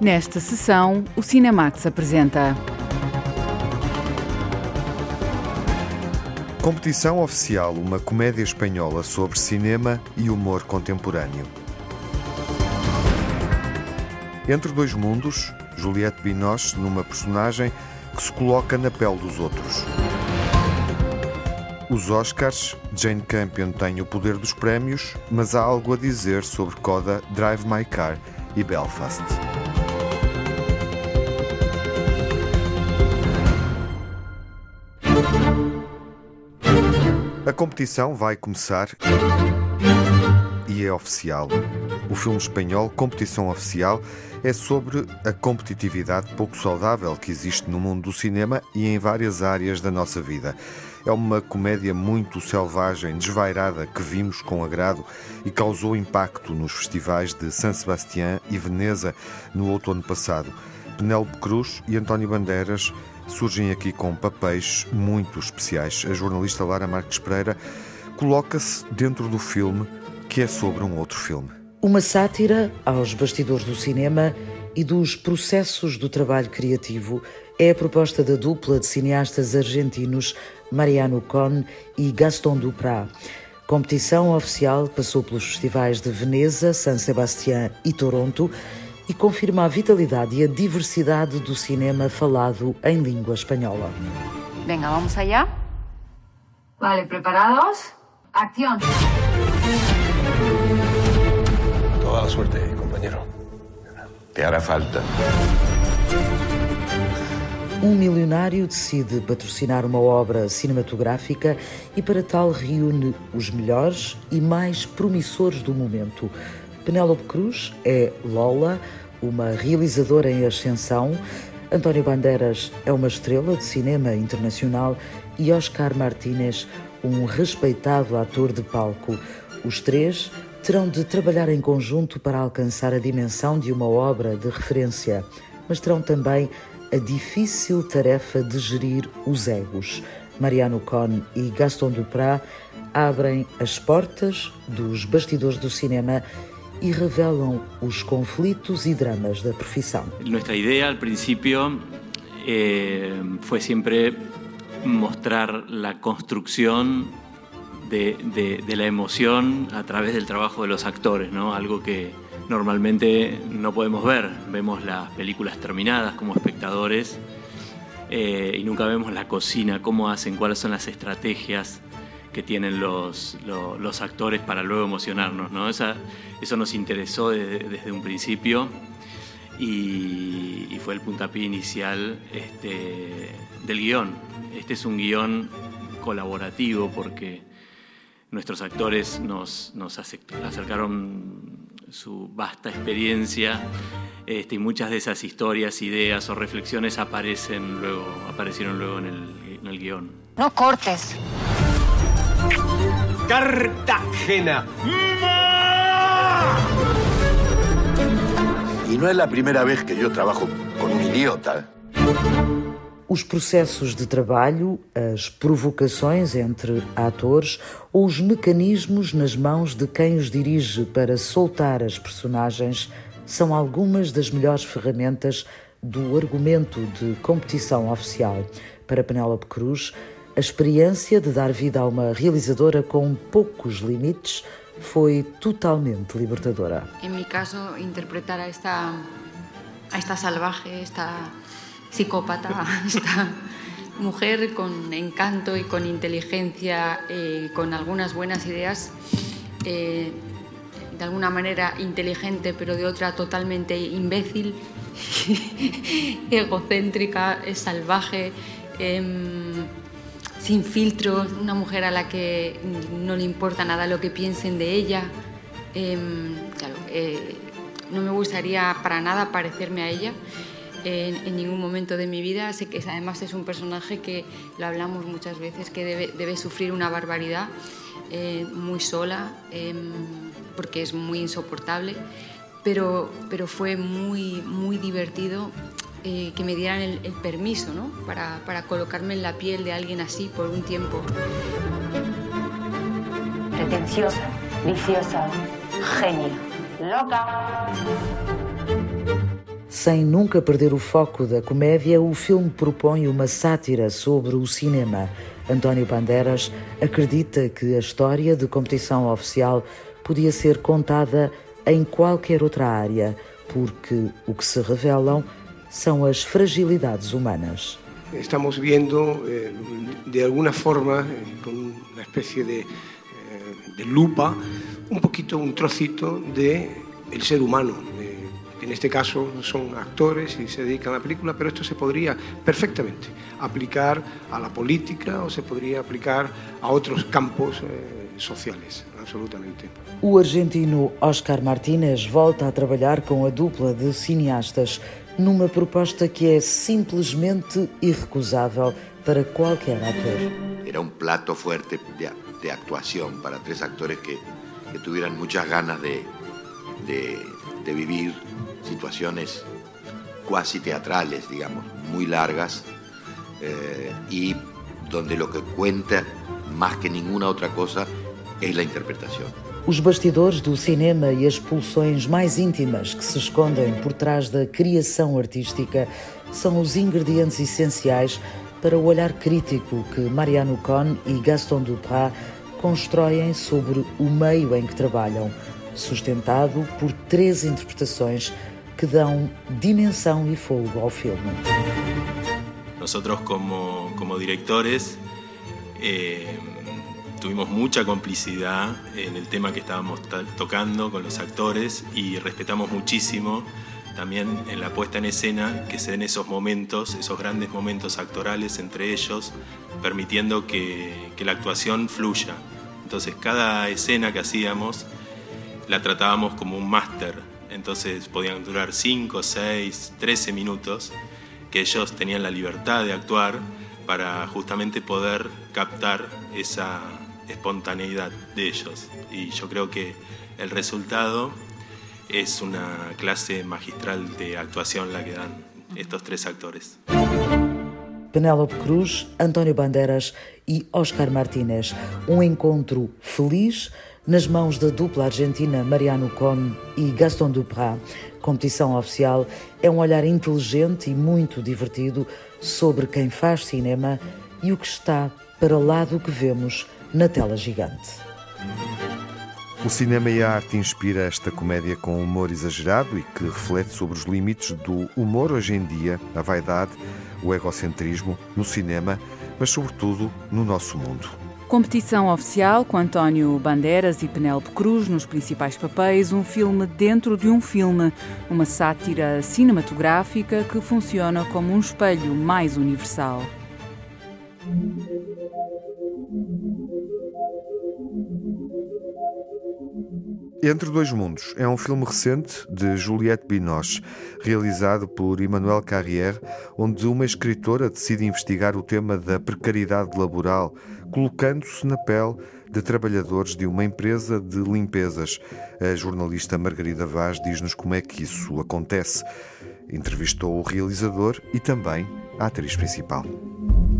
Nesta sessão, o Cinemax apresenta. Competição Oficial, uma comédia espanhola sobre cinema e humor contemporâneo. Entre dois mundos, Juliette Binoche numa personagem que se coloca na pele dos outros. Os Oscars, Jane Campion tem o poder dos prémios, mas há algo a dizer sobre Coda, Drive My Car e Belfast. Competição vai começar e é oficial. O filme espanhol Competição Oficial é sobre a competitividade pouco saudável que existe no mundo do cinema e em várias áreas da nossa vida. É uma comédia muito selvagem, desvairada, que vimos com agrado e causou impacto nos festivais de San Sebastián e Veneza no outono passado. Penélope Cruz e António Bandeiras surgem aqui com papéis muito especiais. A jornalista Lara Marques Pereira coloca-se dentro do filme que é sobre um outro filme. Uma sátira aos bastidores do cinema e dos processos do trabalho criativo é a proposta da dupla de cineastas argentinos Mariano Con e Gaston Duprat. Competição oficial passou pelos festivais de Veneza, San Sebastián e Toronto e confirma a vitalidade e a diversidade do cinema falado em língua espanhola. Venga, vamos allá. Vale, preparados? Acción. Toda la suerte, compañero. Te hará falta. Um milionário decide patrocinar uma obra cinematográfica e, para tal, reúne os melhores e mais promissores do momento. Penélope Cruz é Lola, uma realizadora em ascensão. António Bandeiras é uma estrela de cinema internacional e Oscar Martínez, um respeitado ator de palco. Os três terão de trabalhar em conjunto para alcançar a dimensão de uma obra de referência, mas terão também a difícil tarefa de gerir os egos. Mariano Con e Gaston Duprat abrem as portas dos bastidores do cinema e revelam os conflitos e dramas da profissão. Nuestra ideia, al principio, eh, fue siempre mostrar la construcción de, de, de, la emoción a través del trabajo de los actores, ¿no? Algo que normalmente no podemos ver. Vemos las películas terminadas como espectadores eh, y nunca vemos la cocina, cómo hacen, cuáles son las estrategias que tienen los, los, los actores para luego emocionarnos. ¿no? Esa, eso nos interesó desde, desde un principio y, y, fue el puntapié inicial este, del guion. Este es un guion colaborativo porque nuestros actores nos, nos acercaron su vasta experiencia este, y muchas de esas historias, ideas o reflexiones aparecen luego, aparecieron luego en el, en el guion. No cortes. Cartagena. Y no es la primera vez que yo trabajo con un idiota. Os processos de trabalho, as provocações entre atores ou os mecanismos nas mãos de quem os dirige para soltar as personagens são algumas das melhores ferramentas do argumento de competição oficial. Para Penélope Cruz, a experiência de dar vida a uma realizadora com poucos limites foi totalmente libertadora. Em meu caso, interpretar a esta, a esta salvaje, esta psicópata, esta mujer con encanto y con inteligencia, eh, con algunas buenas ideas, eh, de alguna manera inteligente, pero de otra totalmente imbécil, egocéntrica, salvaje, eh, sin filtros, una mujer a la que no le importa nada lo que piensen de ella. claro, no me gustaría para nada parecerme a ella en, en, ningún momento de mi vida. Sé que además es un personaje que lo hablamos muchas veces, que debe, debe sufrir una barbaridad eh, muy sola, eh, porque es muy insoportable, pero, pero fue muy, muy divertido eh, que me dieran el, el permiso ¿no? para, para colocarme en la piel de alguien así por un tiempo. Pretenciosa, viciosa, genio, loca. Sem nunca perder o foco da comédia, o filme propõe uma sátira sobre o cinema. António Bandeiras acredita que a história de competição oficial podia ser contada em qualquer outra área, porque o que se revelam são as fragilidades humanas. Estamos vendo, eh, de alguma forma, eh, com uma espécie de, eh, de lupa, um pouquito, um trocito de el ser humano. En este caso son actores y se dedican a la película, pero esto se podría perfectamente aplicar a la política o se podría aplicar a outros campos sociales, absolutamente. O argentino Oscar Martínez volta a trabalhar com a dupla de cineastas numa proposta que é simplesmente irrecusável para qualquer ator. Era um plato fuerte de, de para tres actores que, que tuvieran muchas ganas de, de, de vivir situaciones cuasi teatrales, digamos, muy largas, eh, y donde lo que cuenta más que ninguna otra cosa es la interpretación. Os bastidores do cinema e as pulsões mais íntimas que se escondem por trás da criação artística são os ingredientes essenciais para o olhar crítico que Mariano Cohn e Gaston Duprat constroem sobre o meio em que trabalham, sustentado por três interpretações que dão dimensão e fogo ao filme. Nosotros como, como directores eh, tuvimos mucha complicidad en el tema que estábamos tocando con los actores y respetamos muchísimo también en la puesta en escena que se den esos momentos, esos grandes momentos actorales entre ellos, permitiendo que, que la actuación fluya. Entonces cada escena que hacíamos la tratábamos como un máster, entonces podían durar 5, 6, 13 minutos, que ellos tenían la libertad de actuar para justamente poder captar esa espontaneidad de ellos. Y yo creo que el resultado es una clase magistral de actuación la que dan estos tres actores. Penélope Cruz, António Bandeiras e Oscar Martínez. Um encontro feliz nas mãos da dupla argentina Mariano Con e Gaston Duprat. Competição oficial é um olhar inteligente e muito divertido sobre quem faz cinema e o que está para lá do que vemos na tela gigante. O cinema e a arte inspira esta comédia com humor exagerado e que reflete sobre os limites do humor hoje em dia, a vaidade, o egocentrismo no cinema, mas sobretudo no nosso mundo. Competição oficial com António Bandeiras e Penélope Cruz nos principais papéis, um filme dentro de um filme, uma sátira cinematográfica que funciona como um espelho mais universal. Entre Dois Mundos é um filme recente de Juliette Binoche, realizado por Emmanuel Carrière, onde uma escritora decide investigar o tema da precariedade laboral, colocando-se na pele de trabalhadores de uma empresa de limpezas. A jornalista Margarida Vaz diz-nos como é que isso acontece. Entrevistou o realizador e também a atriz principal.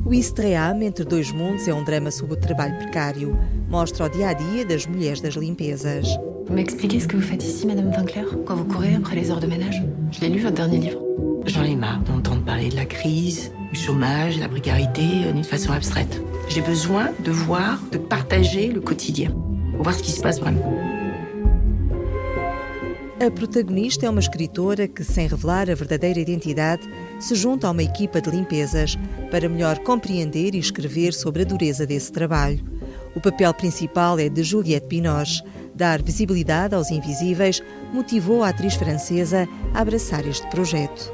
O Istream Entre Dois Mundos é um drama sobre o trabalho precário. Mostra o dia a dia das mulheres das limpezas. Vous m'expliquez ce que vous faites ici, Madame Vinclair Quand vous courez après les heures de ménage? Je l'ai lu, votre dernier livre. J'en ai marre d'entendre parler de la crise, du chômage, de la précarité euh, d'une façon abstraite. J'ai besoin de voir, de partager le quotidien, voir ce qui se passe vraiment. A protagonista é uma escritora que, sem revelar a verdadeira identidade, se junta a uma equipa de limpezas para melhor compreender e escrever sobre a dureza desse trabalho. O papel principal é de Juliette Binoche, Dar visibilidade aos invisíveis motivou a atriz francesa a abraçar este projeto.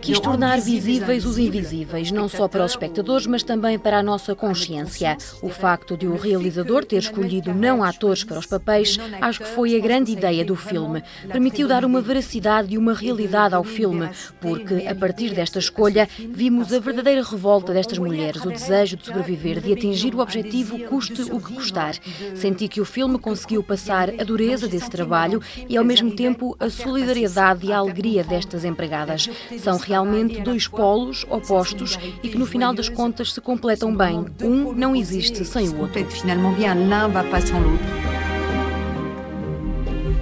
Quis tornar visíveis os invisíveis, não só para os espectadores, mas também para a nossa consciência. O facto de o realizador ter escolhido não atores para os papéis, acho que foi a grande ideia do filme. Permitiu dar uma veracidade e uma realidade ao filme, porque a partir desta escolha vimos a verdadeira revolta destas mulheres, o desejo de sobreviver, de atingir o objetivo, custe o que custar. Senti que o filme conseguiu passar a dureza desse trabalho e, ao mesmo tempo, a solidariedade e a alegria destas empregadas. São realmente dois polos opostos e que, no final das contas, se completam bem. Um não existe sem o outro.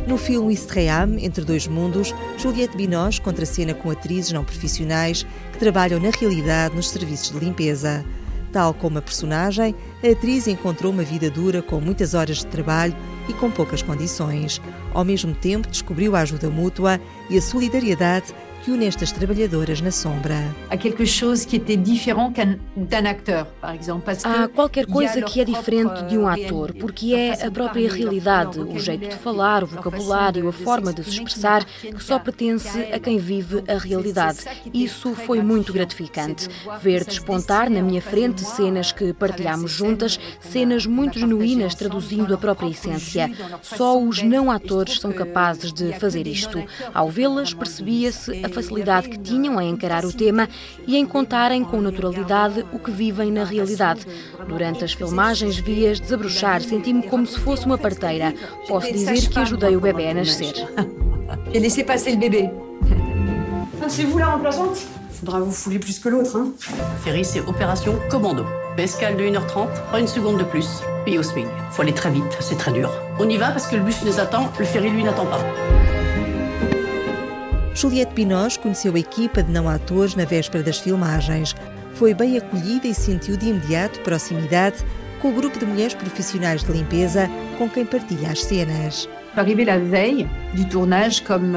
No filme Istream, Entre Dois Mundos, Juliette Binoche contracena com atrizes não profissionais que trabalham na realidade nos serviços de limpeza. Tal como a personagem, a atriz encontrou uma vida dura com muitas horas de trabalho e com poucas condições. Ao mesmo tempo, descobriu a ajuda mútua e a solidariedade que une estas trabalhadoras na sombra. Há quelque chose que était différent d'un acteur, par exemple, parce que Há qualquer coisa que é diferente de um ator, porque é a própria realidade, o jeito de falar, o vocabulário, a forma de se expressar, que só pertence a quem vive a realidade. Isso foi muito gratificante. Ver despontar na minha frente cenas que partilhamos juntas, cenas muito genuínas traduzindo a própria essência. Só os não atores são capazes de fazer isto. Ao vê-las, percebia-se a facilidade que tinham em encarar o tema e em contarem com naturalidade o que vivem na realidade. Durante as filmagens vi-as desabrochar, senti-me como se fosse uma parteira. Posso dizer que ajudei o bebê a nascer. J'ai laissé passer le bébé. C'est vous la remplaçante Faudra vous fouler plus que l'autre, hein Ferry, c'est opération commando. Escale de 1h30, pas une seconde de plus. Puis au swing. Faut aller très vite, c'est très dur. On y va parce que le bus nous attend, le ferry lui n'attend pas. Juliette Binoche conheceu a equipa de não atores na véspera das filmagens. Foi bem acolhida e sentiu de imediato proximidade com o grupo de mulheres profissionais de limpeza com quem partilha as cenas. Arrivé la veille du tournage comme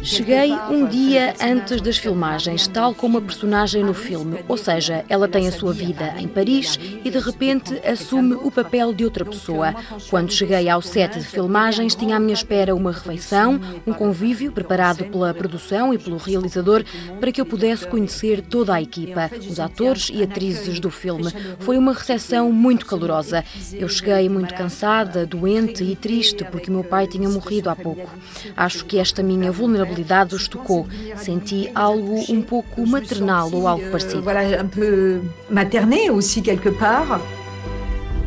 Cheguei um dia antes das filmagens, tal como a personagem no filme, ou seja, ela tem a sua vida em Paris e de repente assume o papel de outra pessoa. Quando cheguei ao set de filmagens, tinha à minha espera uma refeição, um convívio preparado pela produção e pelo realizador para que eu pudesse conhecer toda a equipa, os atores e atrizes do filme. Foi uma recepção muito calorosa. Eu cheguei muito cansada, doente e triste porque meu pai tinha morrido há pouco. Acho que esta minha vulnerabilidade vulnerabilidade os tocou. Senti algo um pouco maternal ou algo parecido. Voilà, un peu materné aussi quelque part.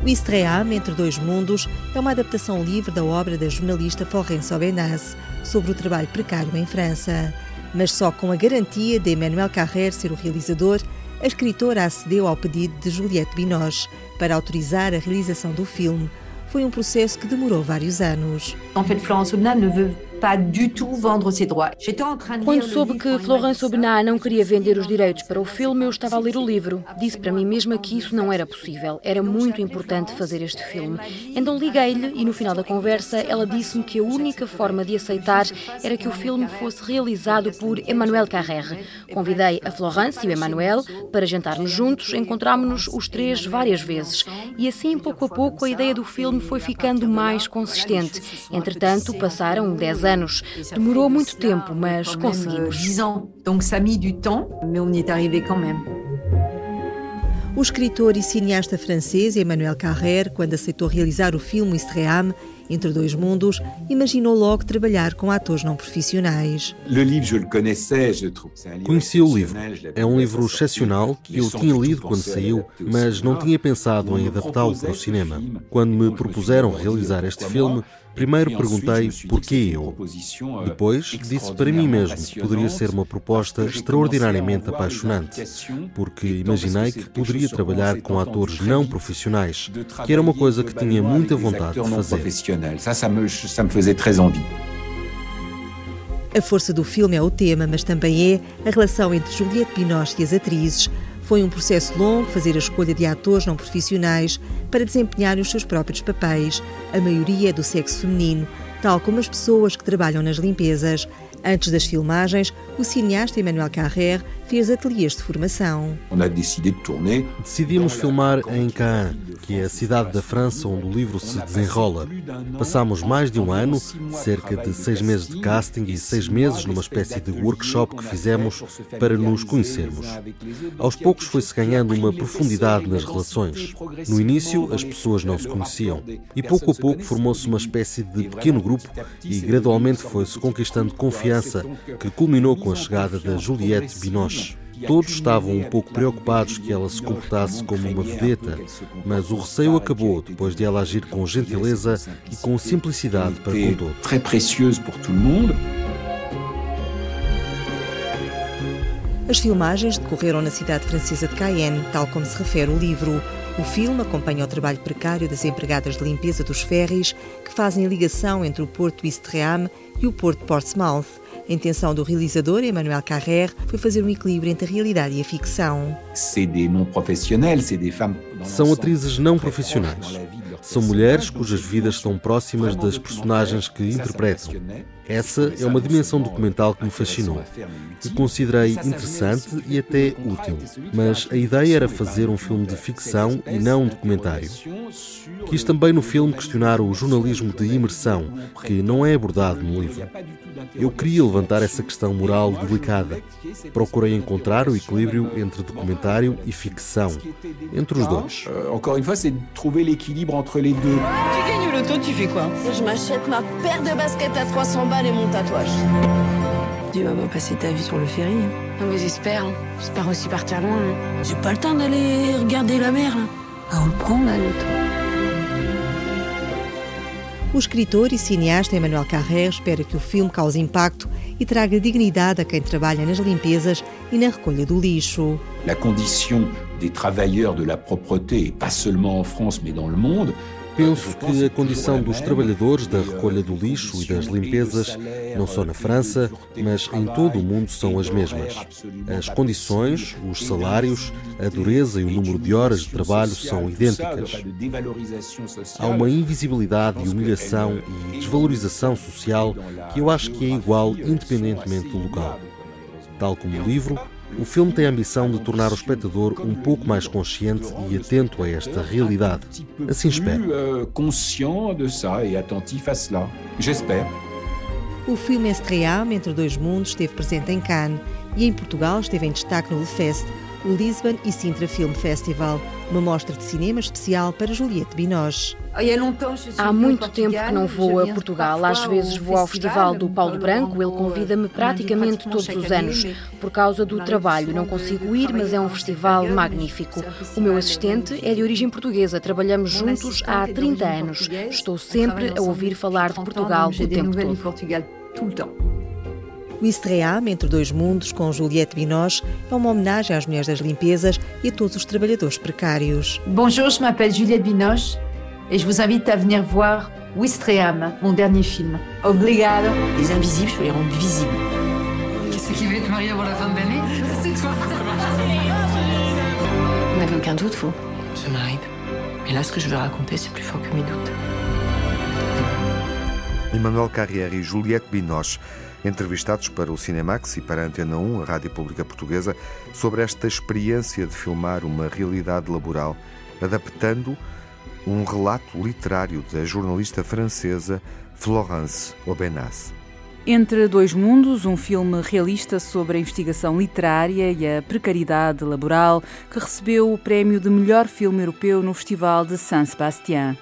O Istream, Entre Dois Mundos, é uma adaptação livre da obra da jornalista Florence Aubenas sobre o trabalho precário em França. Mas só com a garantia de Emmanuel Carrère ser o realizador, a escritora acedeu ao pedido de Juliette Binoche para autorizar a realização do filme. Foi um processo que demorou vários anos. En fait, Florence Aubenas ne veut Quando soube que Florence Aubenas não queria vender os direitos para o filme, eu estava a ler o livro. Disse para mim mesma que isso não era possível. Era muito importante fazer este filme. Então liguei-lhe e no final da conversa ela disse-me que a única forma de aceitar era que o filme fosse realizado por Emmanuel Carrère. Convidei a Florence e o Emmanuel para jantarmos juntos, encontrámos-nos os três várias vezes. E assim, pouco a pouco, a ideia do filme foi ficando mais consistente. Entretanto, passaram 10 anos anos. Demorou muito tempo, mas conseguimos. 10 ans. Donc ça a mis du temps, mais on y est arrivé quand même. O escritor e cineasta francês Emmanuel Carrère, quando aceitou realizar o filme Istream, Entre Dois Mundos, imaginou logo trabalhar com atores não profissionais. Conheci o livro. É um livro excepcional que eu tinha lido quando saiu, mas não tinha pensado em adaptá-lo para o cinema. Quando me propuseram realizar este filme, Primeiro perguntei porquê eu. Depois disse para mim mesmo que poderia ser uma proposta extraordinariamente apaixonante, porque imaginei que poderia trabalhar com atores não profissionais, que era uma coisa que tinha muita vontade de fazer. A força do filme é o tema, mas também é a relação entre Juliette Binoche e as atrizes, foi um processo longo fazer a escolha de atores não profissionais para desempenharem os seus próprios papéis, a maioria é do sexo feminino, tal como as pessoas que trabalham nas limpezas. Antes das filmagens, o cineasta Emmanuel Carrère fez ateliês de formação. Decidimos filmar em Caen, que é a cidade da França onde o livro se desenrola. Passámos mais de um ano, cerca de seis meses de casting e seis meses numa espécie de workshop que fizemos para nos conhecermos. Aos poucos foi-se ganhando uma profundidade nas relações. No início, as pessoas não se conheciam e pouco a pouco formou-se uma espécie de pequeno grupo e gradualmente foi-se conquistando confiança que culminou com a chegada da Juliette Binoche. Todos estavam um pouco preocupados que ela se comportasse como uma vedeta, mas o receio acabou depois de ela agir com gentileza e com simplicidade para com todos. Très précieuse pour tout le monde. As filmagens decorreram na cidade francesa de Cayenne, tal como se refere o livro. O filme acompanha o trabalho precário das empregadas de limpeza dos ferries que fazem a ligação entre o porto Ouistreham e o porto Portsmouth. A intenção do realizador, Emmanuel Carrère, foi fazer um equilíbrio entre a realidade e a ficção. São atrizes não profissionais. São mulheres cujas vidas estão próximas das personagens que interpretam. Essa é uma dimensão documental que me fascinou, que considerei interessante e até útil. Mas a ideia era fazer um filme de ficção e não um documentário. Quis também no filme questionar o jornalismo de imersão, que não é abordado no livro. Eu queria levantar essa questão moral delicada. Procurei encontrar o equilíbrio entre documentário e ficção, entre os dois. Euh, encore une fois, c'est de trouver l'équilibre entre les deux. Tu gagnes loto, tu fais quoi Je m'achète ma paire de baskets à 300 balles et mon tatouage. Tu vas pas passer ta vie sur le ferry. hein. Non mais j'espère, hein. j'espère aussi partir loin. hein. J'ai pas le temps d'aller regarder la mer. Là. Ah, on le prend là, l'auto. O escritor e cineasta Emmanuel Carrère espera que o filme cause impacto e traga dignidade a quem trabalha nas limpezas e na recolha do lixo. La condition des travailleurs de la propreté, et pas seulement en France mais dans le monde, Penso que a condição dos trabalhadores da recolha do lixo e das limpezas, não só na França, mas em todo o mundo, são as mesmas. As condições, os salários, a dureza e o número de horas de trabalho são idênticas. Há uma invisibilidade humilhação e desvalorização social que eu acho que é igual independentemente do local. Tal como o livro, o filme tem a ambição de tornar o espectador um pouco mais consciente e atento a esta realidade. Assim espero. euh. O filme Estream, Entre Dois Mundos, esteve presente em Cannes e em Portugal esteve em destaque no Le Fest, o Lisbon e Sintra Film Festival, uma mostra de cinema especial para Juliette Binoche. Há muito tempo que não vou a Portugal. Às vezes vou ao Festival do Paulo Branco. Ele convida-me praticamente todos os anos. Por causa do trabalho, não consigo ir, mas é um festival magnífico. O meu assistente é de origem portuguesa. Trabalhamos juntos há 30 anos. Estou sempre a ouvir falar de Portugal o tempo todo. O Estream, Entre Dois Mundos, com Juliette Binoche, é uma homenagem às mulheres das limpezas e a todos os trabalhadores precários. Bonjour, je m'appelle Juliette Binoche et je vous invite à venir voir Ouistreham, mon dernier film. Obrigada. Les invisibles, je les rendre visibles. C'est qui va être marié avant la fin de l'année C'est toi. Vous n'avez aucun doute, vous Ça m'arrive. Mais là, ce que je veux raconter, c'est plus fort que mes doutes. Emmanuel Carrière e Juliette Binoche, entrevistados para o Cinemax e para a Antena 1, a Rádio Pública Portuguesa, sobre esta experiência de filmar uma realidade laboral, adaptando um relato literário da jornalista francesa Florence Aubenas. Entre Dois Mundos, um filme realista sobre a investigação literária e a precariedade laboral, que recebeu o prémio de melhor filme europeu no Festival de San Sebastián.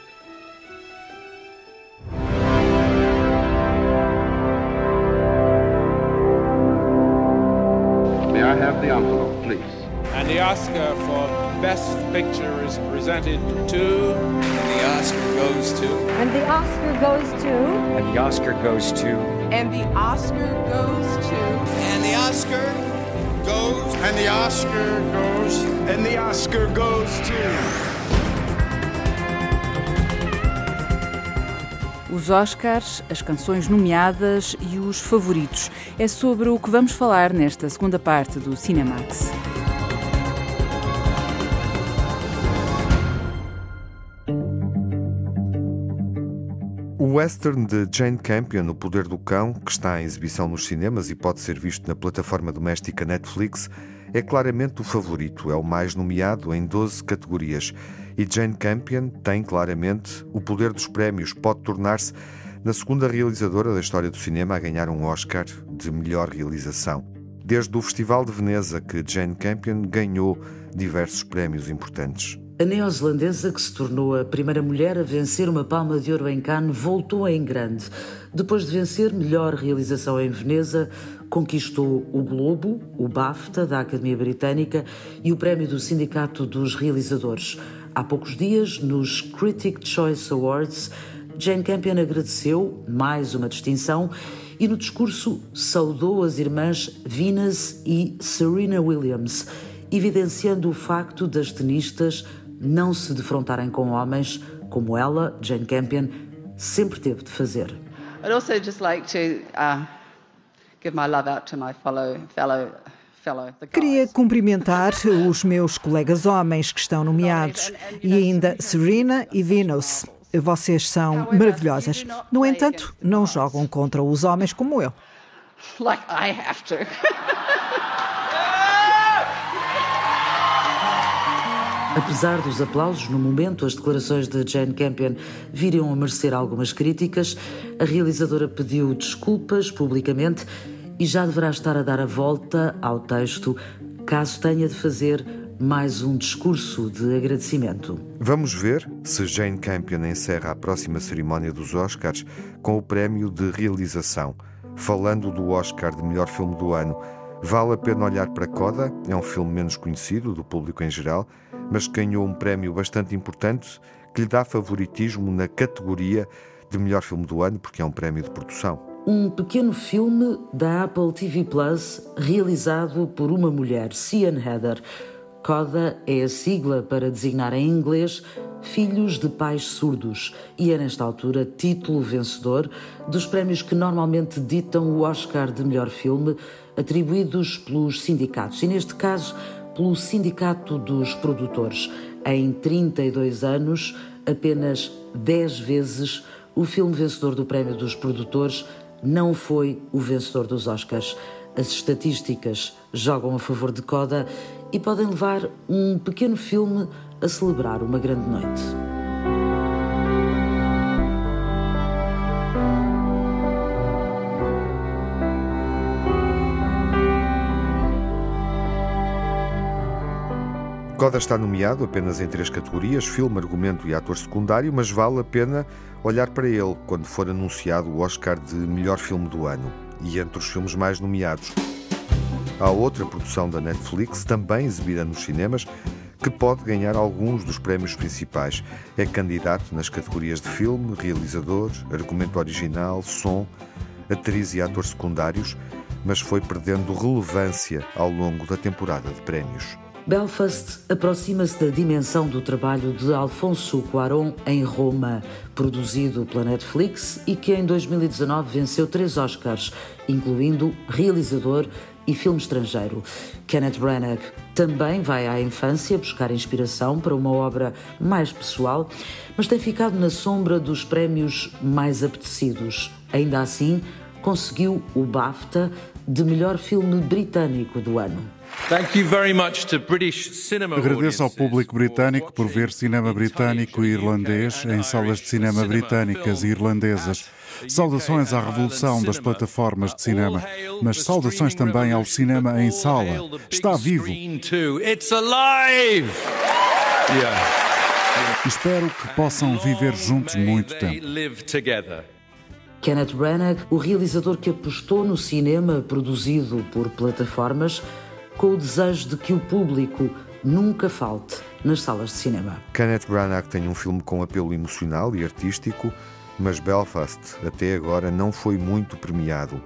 Oscar for Best Picture is presented to. And the Oscar goes to. And the Oscar goes to. And the Oscar goes to. And the Oscar goes to. And the Oscar goes. And the Oscar goes. And the Oscar goes to. Os Oscars, as canções nomeadas e os favoritos. É sobre o que vamos falar nesta segunda parte do Cinemax. Western de Jane Campion, O Poder do Cão, que está em exibição nos cinemas e pode ser visto na plataforma doméstica Netflix, é claramente o favorito, é o mais nomeado em 12 categorias. E Jane Campion tem claramente o poder dos prémios, pode tornar-se na segunda realizadora da história do cinema a ganhar um Oscar de melhor realização. Desde o Festival de Veneza que Jane Campion ganhou diversos prémios importantes. A neozelandesa, que se tornou a primeira mulher a vencer uma palma de ouro em Cannes, voltou em grande. Depois de vencer melhor realização em Veneza, conquistou o Globo, o BAFTA da Academia Britânica e o prémio do Sindicato dos Realizadores. Há poucos dias, nos Critic Choice Awards, Jane Campion agradeceu mais uma distinção e no discurso saudou as irmãs Venus e Serena Williams, evidenciando o facto das tenistas não se defrontarem com homens como ela, Jane Campion, sempre teve de fazer. I'd also just like to uh, give my love out to my fellow fellow Queria cumprimentar os meus colegas homens que estão nomeados e ainda Serena e Venus. Vocês são maravilhosas. No entanto, não jogam contra os homens como eu. Like I have to. Apesar dos aplausos, no momento as declarações de Jane Campion viriam a merecer algumas críticas, a realizadora pediu desculpas publicamente e já deverá estar a dar a volta ao texto caso tenha de fazer mais um discurso de agradecimento. Vamos ver se Jane Campion encerra a próxima cerimónia dos Oscars com o prémio de realização. Falando do Oscar de melhor filme do ano, vale a pena olhar para Coda, é um filme menos conhecido do público em geral, mas ganhou um prémio bastante importante que lhe dá favoritismo na categoria de melhor filme do ano, porque é um prémio de produção. Um pequeno filme da Apple TV Plus realizado por uma mulher, Cian Heather. CODA é a sigla para designar em inglês Filhos de Pais Surdos e é, nesta altura, título vencedor dos prémios que normalmente ditam o Oscar de melhor filme, atribuídos pelos sindicatos. E, neste caso, pelo Sindicato dos Produtores. Em 32 anos, apenas 10 vezes, o filme vencedor do Prémio dos Produtores não foi o vencedor dos Oscars. As estatísticas jogam a favor de Coda e podem levar um pequeno filme a celebrar uma grande noite. Coda está nomeado apenas em três categorias: filme, argumento e ator secundário, mas vale a pena olhar para ele quando for anunciado o Oscar de melhor filme do ano e entre os filmes mais nomeados. Há outra produção da Netflix, também exibida nos cinemas, que pode ganhar alguns dos prémios principais. É candidato nas categorias de filme, realizador, argumento original, som, atriz e ator secundários, mas foi perdendo relevância ao longo da temporada de prémios. Belfast aproxima-se da dimensão do trabalho de Alfonso Cuarón em Roma, produzido pela Netflix e que em 2019 venceu três Oscars, incluindo realizador e filme estrangeiro. Kenneth Branagh também vai à infância buscar inspiração para uma obra mais pessoal, mas tem ficado na sombra dos prémios mais apetecidos. Ainda assim, conseguiu o BAFTA de melhor filme britânico do ano. Agradeço ao público britânico por ver cinema britânico e irlandês em salas de cinema britânicas e irlandesas. Saudações à revolução das plataformas de cinema, mas saudações também ao cinema em sala. Está vivo. Espero que possam viver juntos muito tempo. Kenneth Branagh, o realizador que apostou no cinema produzido por plataformas, com o desejo de que o público nunca falte nas salas de cinema. Kenneth Branagh tem um filme com apelo emocional e artístico, mas Belfast até agora não foi muito premiado.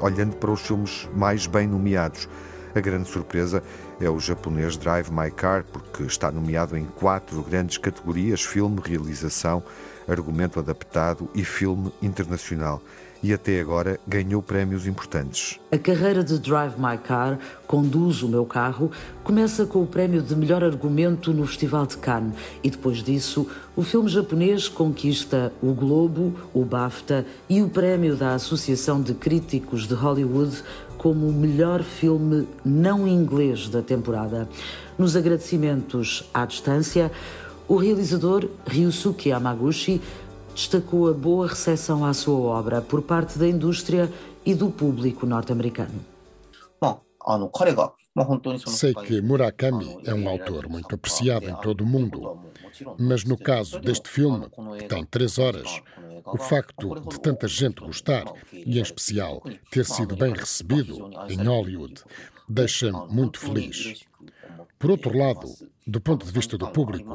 Olhando para os filmes mais bem nomeados, a grande surpresa é o japonês Drive My Car, porque está nomeado em quatro grandes categorias: filme, realização, argumento adaptado e filme internacional e até agora ganhou prémios importantes. A carreira de Drive My Car, Conduz o Meu Carro, começa com o prémio de melhor argumento no Festival de Cannes e depois disso o filme japonês conquista o Globo, o BAFTA e o prémio da Associação de Críticos de Hollywood como o melhor filme não inglês da temporada. Nos agradecimentos à distância, o realizador Ryusuke Yamaguchi destacou a boa recepção à sua obra por parte da indústria e do público norte-americano. Sei que Murakami é um autor muito apreciado em todo o mundo, mas no caso deste filme, que tem três horas, o facto de tanta gente gostar, e em especial ter sido bem recebido em Hollywood, deixa-me muito feliz. Por outro lado, do ponto de vista do público,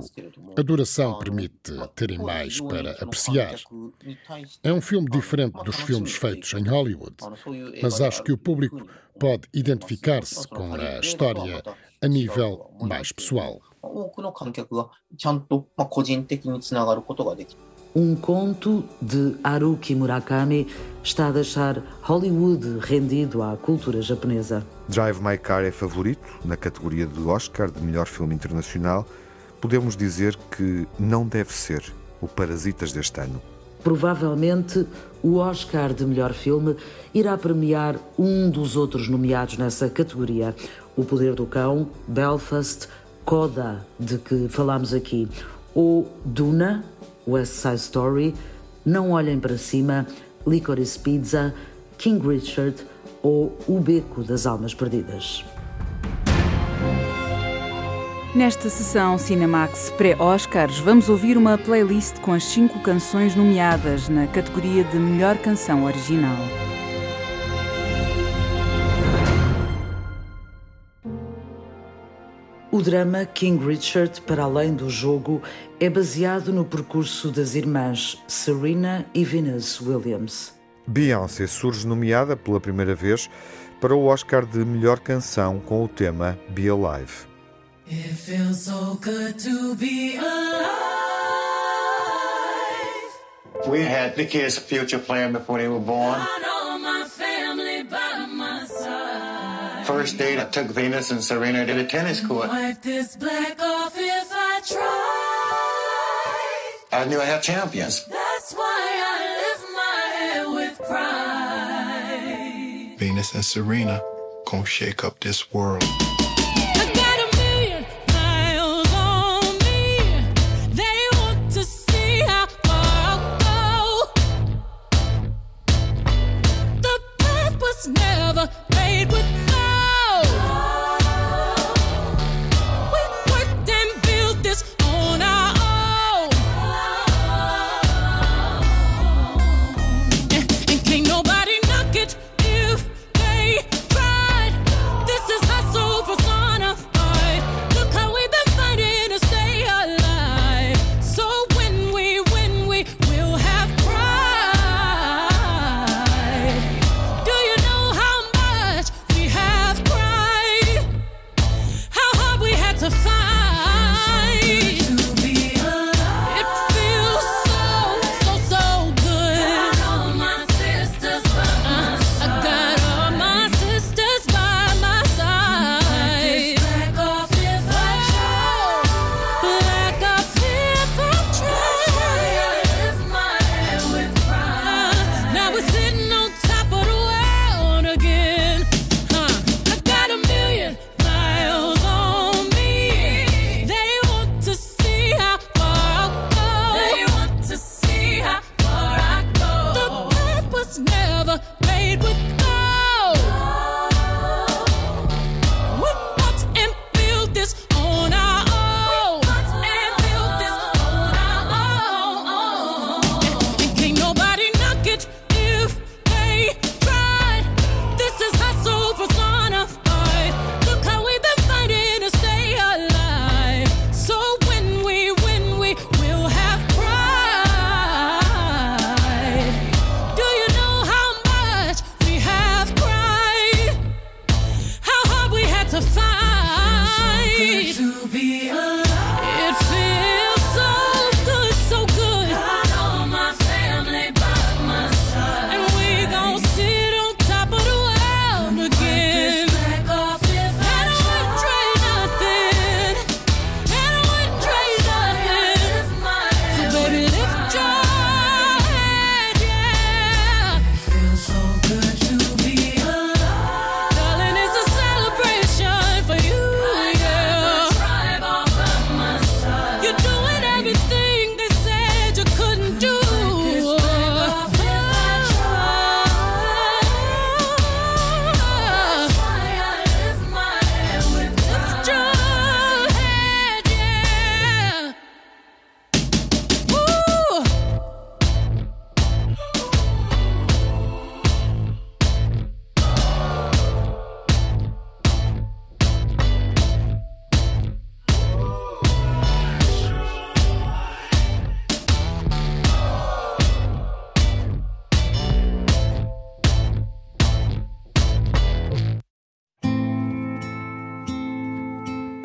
a duração permite terem mais para apreciar. É um filme diferente dos filmes feitos em Hollywood, mas acho que o público pode identificar-se com a história a nível mais pessoal um conto de Haruki Murakami está a deixar Hollywood rendido à cultura japonesa. Drive My Car é favorito na categoria do Oscar de melhor filme internacional. Podemos dizer que não deve ser o Parasitas deste ano. Provavelmente o Oscar de melhor filme irá premiar um dos outros nomeados nessa categoria: O Poder do Cão, Belfast, Coda, de que falámos aqui, ou Duna, West Side Story, Não Olhem para Cima, Licorice Pizza, King Richard ou O Beco das Almas Perdidas. Nesta sessão Cinemax pré-Oscars, vamos ouvir uma playlist com as cinco canções nomeadas na categoria de Melhor Canção Original. O drama King Richard, para além do jogo, é baseado no percurso das irmãs Serena e Venus Williams. Beyoncé surge nomeada pela primeira vez para o Oscar de melhor canção com o tema Be Alive. It feels so good to be alive. We had as a future player before they were born. First date, I took Venus and Serena to the tennis court. Wipe this black off if I try. I knew I had champions. That's why I lift my head with pride. Venus and Serena gonna shake up this world.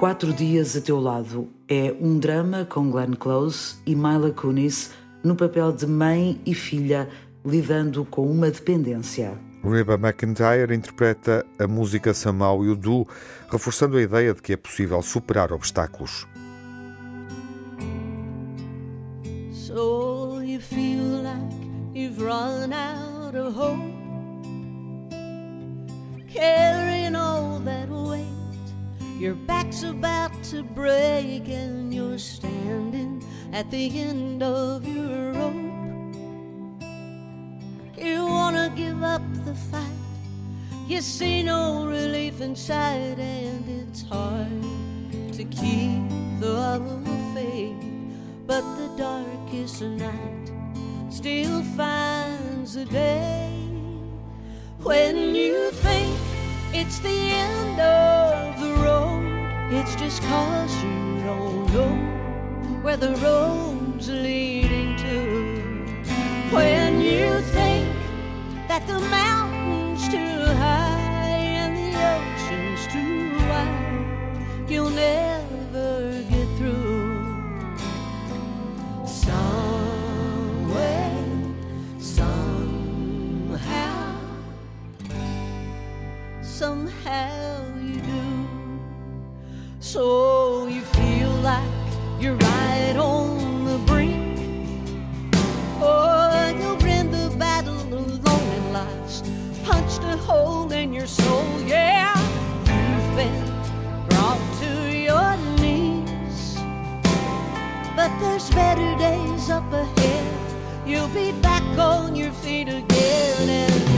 Quatro Dias a Teu Lado é um drama com Glenn Close e Mila Kunis no papel de mãe e filha lidando com uma dependência. Reba McIntyre interpreta a música Samau e o Du, reforçando a ideia de que é possível superar obstáculos. So you feel like you've run out of hope Carrying all that weight Your back's about to break and you're standing at the end of your rope You wanna give up the fight. You see no relief inside, and it's hard to keep the love of faith. But the darkest night still finds a day when you think it's the end of the. It's just cause you don't know where the road's leading to. When you think that the mountain's too high and the ocean's too wide, you'll never get through. Some way, somehow, somehow you do. So you feel like you're right on the brink. Oh, you'll win the battle alone in life's punched a hole in your soul. Yeah, you've been brought to your knees, but there's better days up ahead. You'll be back on your feet again,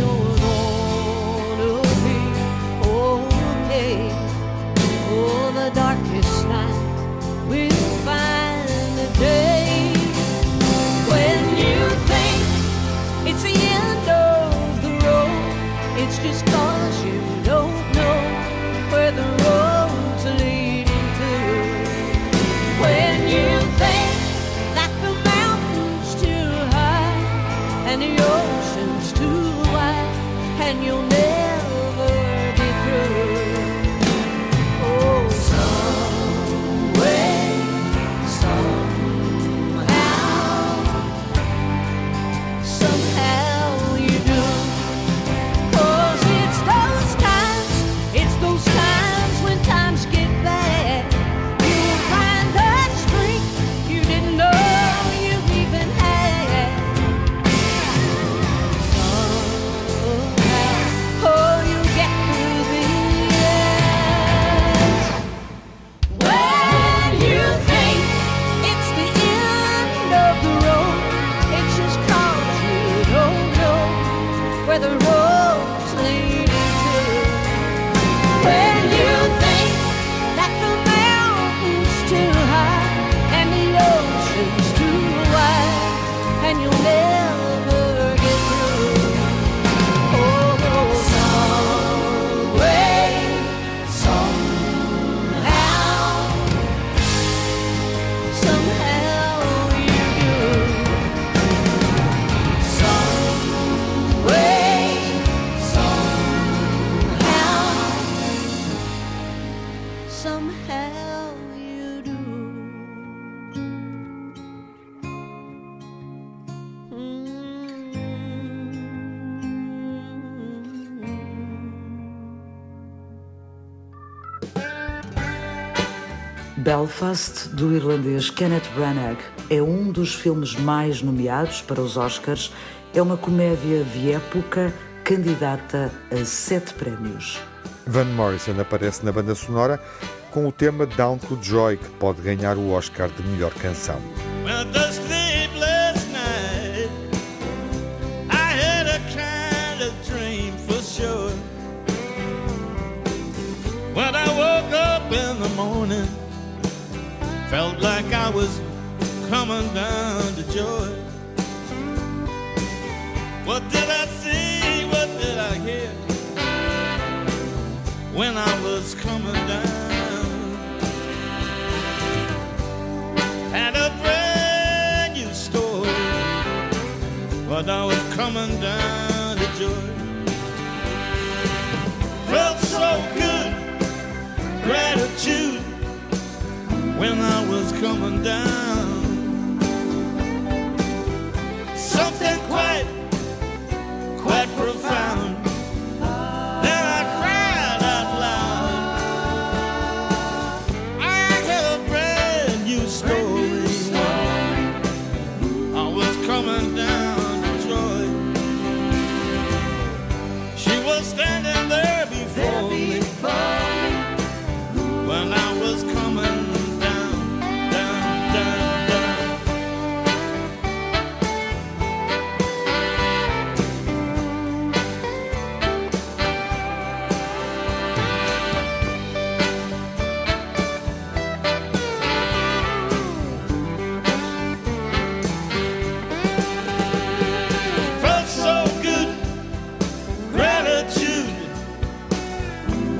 Belfast, do irlandês Kenneth Branagh, é um dos filmes mais nomeados para os Oscars. É uma comédia de época candidata a sete prémios. Van Morrison aparece na banda sonora com o tema Down to Joy, que pode ganhar o Oscar de melhor canção. When I woke up in the morning, felt like I was coming down to joy. What did I see? What did I hear? When I was coming down, had a brand new story. But I was coming down to joy. Felt so good, gratitude when I was coming down.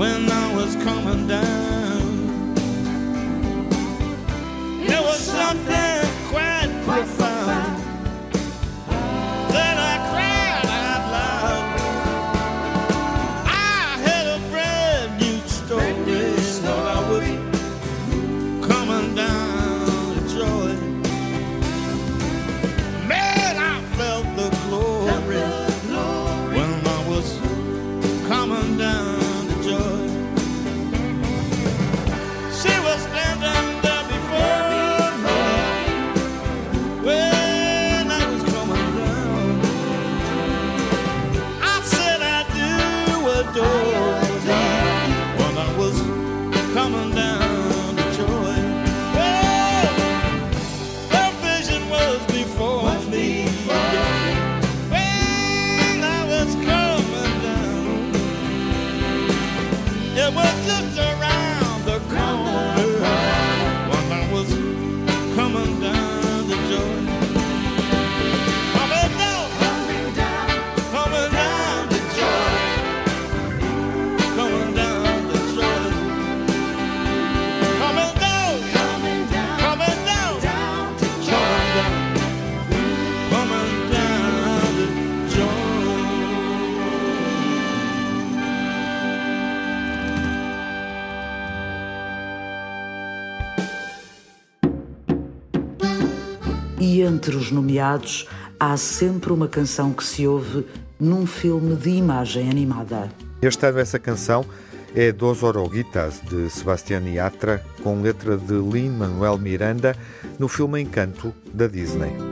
when I was coming down. It was something. e entre os nomeados há sempre uma canção que se ouve num filme de imagem animada. Este ano, essa canção é Dos Oroguitas, de Sebastián Yatra, com letra de Lin-Manuel Miranda, no filme Encanto, da Disney.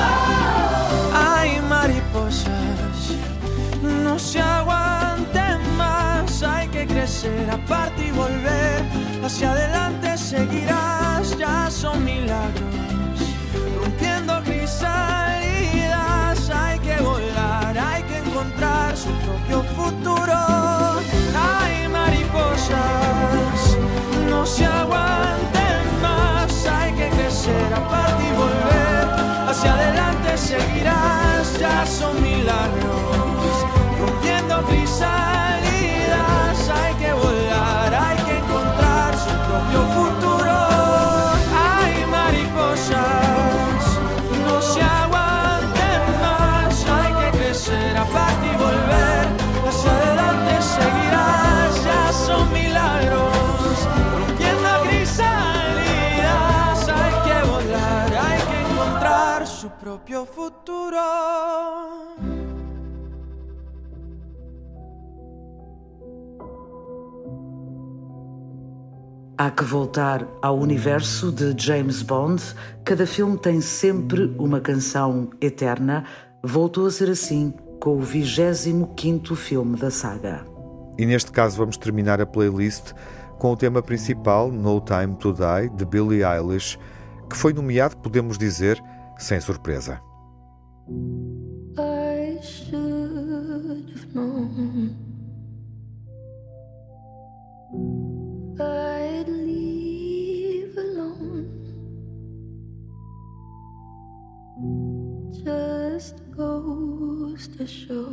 Crecer aparte y volver. Hacia adelante seguirás, ya son milagros, rompiendo crisalidas, hay que volar, hay que encontrar su propio futuro. Hay mariposas, no se aguanten más, hay que crecer aparte y volver. Hacia adelante seguirás, ya son milagros, rompiendo crisalidas, propio futuro. Hay mariposas, no se aguanten más, hay que crecer aparte y volver. Hacia adelante seguirás, ya son milagros, rompiendo crisalidas, hay que volar, hay que encontrar su propio futuro. Há que voltar ao universo de James Bond. Cada filme tem sempre uma canção eterna. Voltou a ser assim com o 25º filme da saga. E neste caso vamos terminar a playlist com o tema principal, No Time to Die, de Billie Eilish, que foi nomeado, podemos dizer, sem surpresa. To show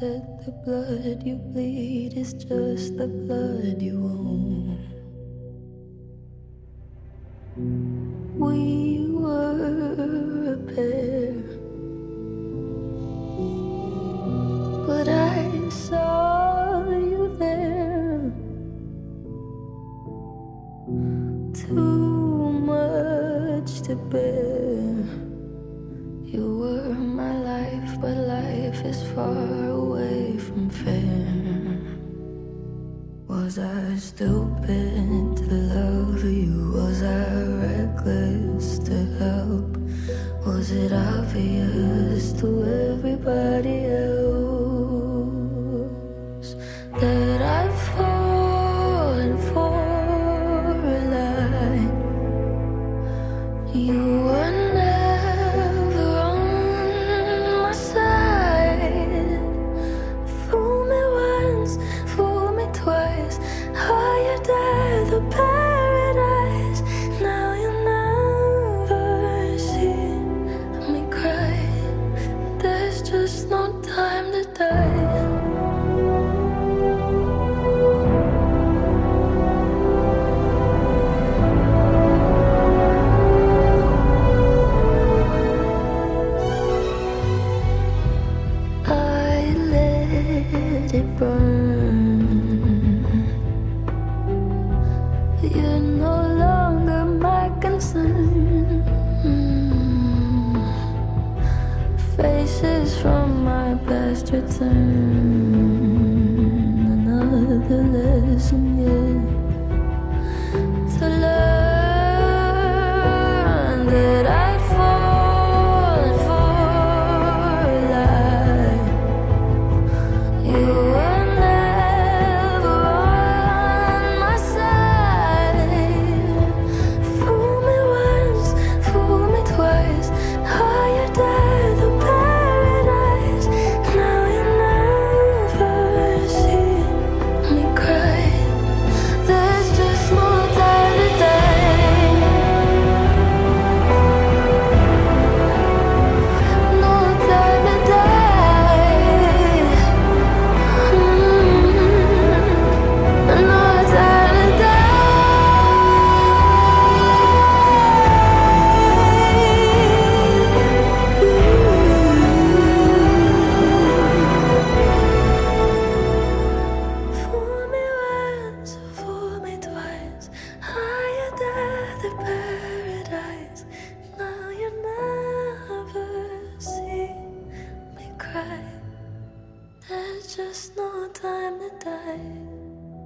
that the blood you bleed is just the blood you own.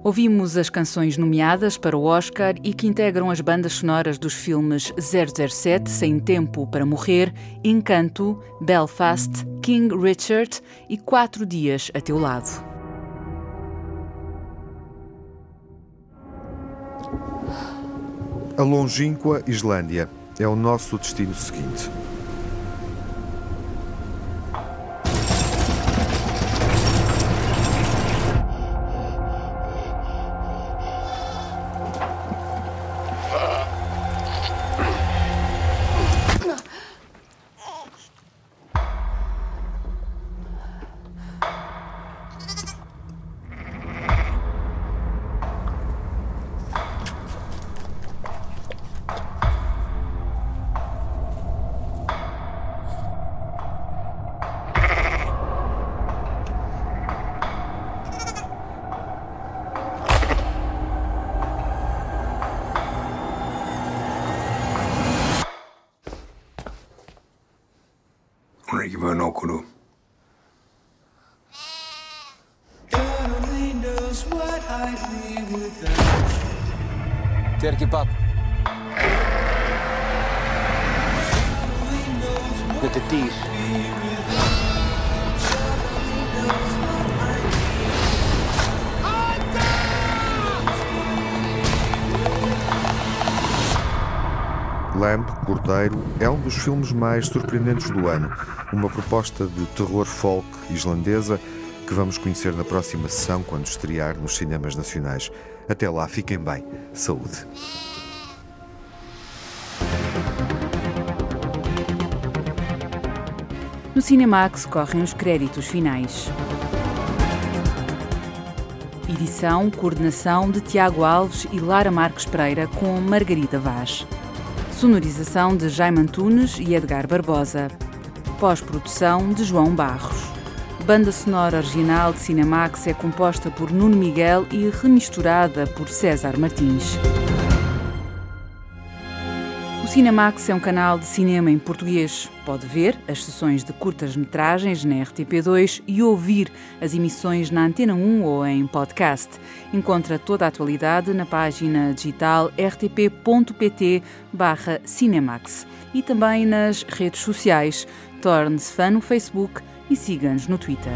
Ouvimos as canções nomeadas para o Oscar e que integram as bandas sonoras dos filmes 007, Sem Tempo para Morrer, Encanto, Belfast, King Richard e Quatro Dias a Teu Lado. A longínqua Islândia é o nosso destino seguinte. Þið er ekki bann. Þetta er dýr. Lamb, Cordeiro, é um dos filmes mais surpreendentes do ano. Uma proposta de terror folk islandesa que vamos conhecer na próxima sessão quando estrear nos cinemas nacionais. Até lá, fiquem bem. Saúde. No Cinemax correm os créditos finais. Edição, coordenação de Tiago Alves e Lara Marques Pereira com Margarida Vaz. Sonorização de Jaime Antunes e Edgar Barbosa. Pós-produção de João Barros. Banda sonora original de Cinemax é composta por Nuno Miguel e remisturada por César Martins. O Cinemax é um canal de cinema em português. Pode ver as sessões de curtas-metragens na RTP2 e ouvir as emissões na Antena 1 ou em podcast. Encontra toda a atualidade na página digital rtp.pt/cinemax e também nas redes sociais. Torne-se fã no Facebook e siga-nos no Twitter.